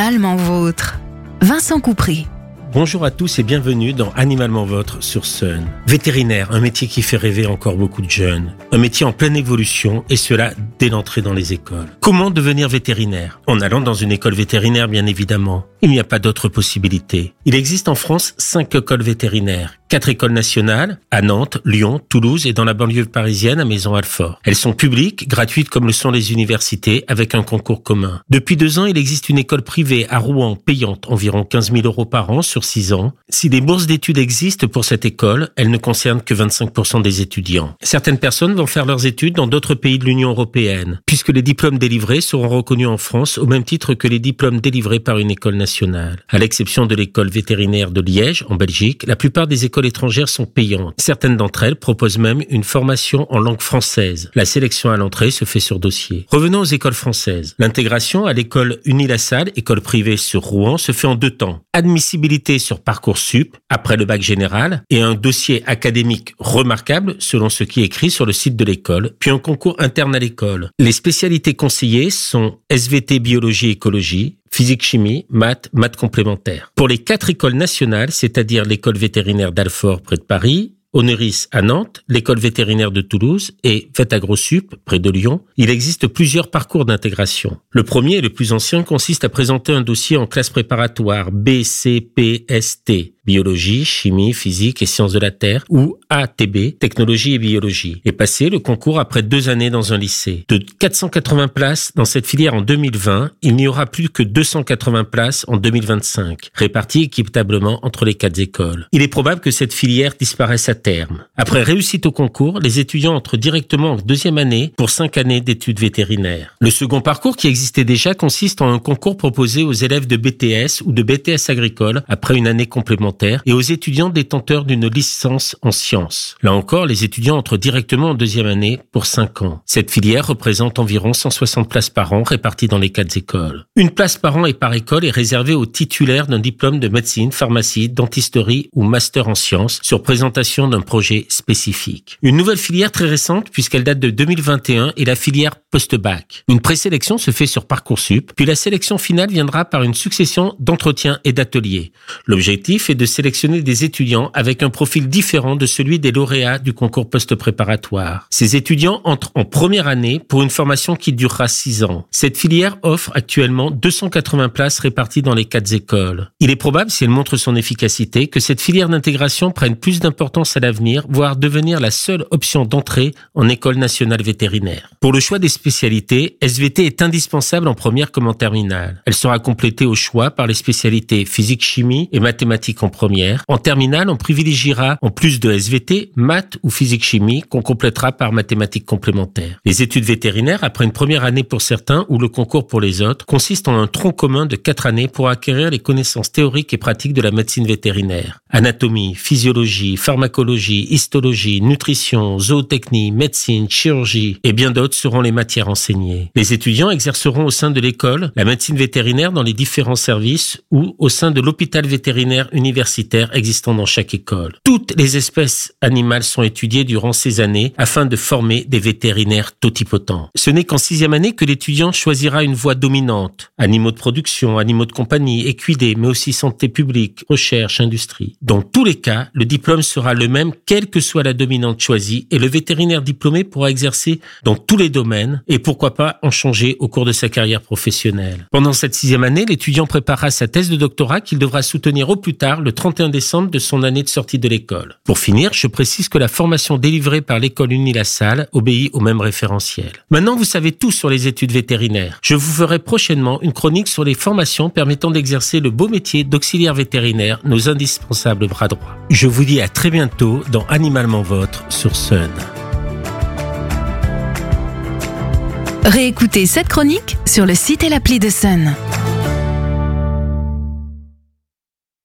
Animalement vôtre. Vincent Coupry. Bonjour à tous et bienvenue dans Animalement Votre sur Sun. Vétérinaire, un métier qui fait rêver encore beaucoup de jeunes. Un métier en pleine évolution et cela dès l'entrée dans les écoles. Comment devenir vétérinaire? En allant dans une école vétérinaire bien évidemment. Il n'y a pas d'autre possibilité. Il existe en France cinq écoles vétérinaires quatre écoles nationales à Nantes, Lyon, Toulouse et dans la banlieue parisienne à Maison-Alfort. Elles sont publiques, gratuites comme le sont les universités, avec un concours commun. Depuis deux ans, il existe une école privée à Rouen payante environ 15 000 euros par an sur six ans. Si des bourses d'études existent pour cette école, elles ne concernent que 25% des étudiants. Certaines personnes vont faire leurs études dans d'autres pays de l'Union européenne, puisque les diplômes délivrés seront reconnus en France au même titre que les diplômes délivrés par une école nationale. À l'exception de l'école vétérinaire de Liège, en Belgique, la plupart des écoles étrangères sont payantes. Certaines d'entre elles proposent même une formation en langue française. La sélection à l'entrée se fait sur dossier. Revenons aux écoles françaises. L'intégration à l'école Unilassal, école privée sur Rouen, se fait en deux temps. Admissibilité sur Parcoursup, après le bac général, et un dossier académique remarquable selon ce qui est écrit sur le site de l'école, puis un concours interne à l'école. Les spécialités conseillées sont SVT biologie écologie, physique-chimie, maths, maths complémentaires. Pour les quatre écoles nationales, c'est-à-dire l'école vétérinaire d'Alfort près de Paris, Honoris à Nantes, l'école vétérinaire de Toulouse et Vetagrosup, près de Lyon, il existe plusieurs parcours d'intégration. Le premier et le plus ancien consiste à présenter un dossier en classe préparatoire B, C, P, S, T biologie, chimie, physique et sciences de la Terre, ou ATB, technologie et biologie, et passer le concours après deux années dans un lycée. De 480 places dans cette filière en 2020, il n'y aura plus que 280 places en 2025, réparties équitablement entre les quatre écoles. Il est probable que cette filière disparaisse à Après réussite au concours, les étudiants entrent directement en deuxième année pour cinq années d'études vétérinaires. Le second parcours qui existait déjà consiste en un concours proposé aux élèves de BTS ou de BTS agricole après une année complémentaire et aux étudiants détenteurs d'une licence en sciences. Là encore, les étudiants entrent directement en deuxième année pour 5 ans. Cette filière représente environ 160 places par an réparties dans les quatre écoles. Une place par an et par école est réservée aux titulaires d'un diplôme de médecine, pharmacie, dentisterie ou master en sciences sur présentation d'un projet spécifique. Une nouvelle filière très récente puisqu'elle date de 2021 est la filière post-bac. Une présélection se fait sur Parcoursup, puis la sélection finale viendra par une succession d'entretiens et d'ateliers. L'objectif est de sélectionner des étudiants avec un profil différent de celui des lauréats du concours post-préparatoire. Ces étudiants entrent en première année pour une formation qui durera six ans. Cette filière offre actuellement 280 places réparties dans les quatre écoles. Il est probable, si elle montre son efficacité, que cette filière d'intégration prenne plus d'importance à l'avenir, voire devenir la seule option d'entrée en école nationale vétérinaire. Pour le choix des spécialités, SVT est indispensable en première comme en terminale. Elle sera complétée au choix par les spécialités physique-chimie et mathématiques en première. En terminale, on privilégiera, en plus de SVT, maths ou physique-chimie, qu'on complétera par mathématiques complémentaires. Les études vétérinaires, après une première année pour certains ou le concours pour les autres, consistent en un tronc commun de quatre années pour acquérir les connaissances théoriques et pratiques de la médecine vétérinaire. Anatomie, physiologie, pharmacologie, histologie, nutrition, zootechnie, médecine, chirurgie et bien d'autres seront les matières enseignées. Les étudiants exerceront au sein de l'école la médecine vétérinaire dans les différents services ou au sein de l'hôpital vétérinaire universitaire existant dans chaque école. Toutes les espèces animales sont étudiées durant ces années afin de former des vétérinaires totipotents. Ce n'est qu'en sixième année que l'étudiant choisira une voie dominante. Animaux de production, animaux de compagnie, équidés, mais aussi santé publique, recherche, industrie. Dans tous les cas, le diplôme sera le même quelle que soit la dominante choisie et le vétérinaire diplômé pourra exercer dans tous les domaines et pourquoi pas en changer au cours de sa carrière professionnelle. Pendant cette sixième année, l'étudiant préparera sa thèse de doctorat qu'il devra soutenir au plus tard le 31 décembre de son année de sortie de l'école. Pour finir, je précise que la formation délivrée par l'école Unilassal obéit au même référentiel. Maintenant, vous savez tout sur les études vétérinaires. Je vous ferai prochainement une chronique sur les formations permettant d'exercer le beau métier d'auxiliaire vétérinaire, nos indispensables bras droits. Je vous dis à très bientôt dans Animalement Votre sur Sun. Réécoutez cette chronique sur le site et l'appli de Sun.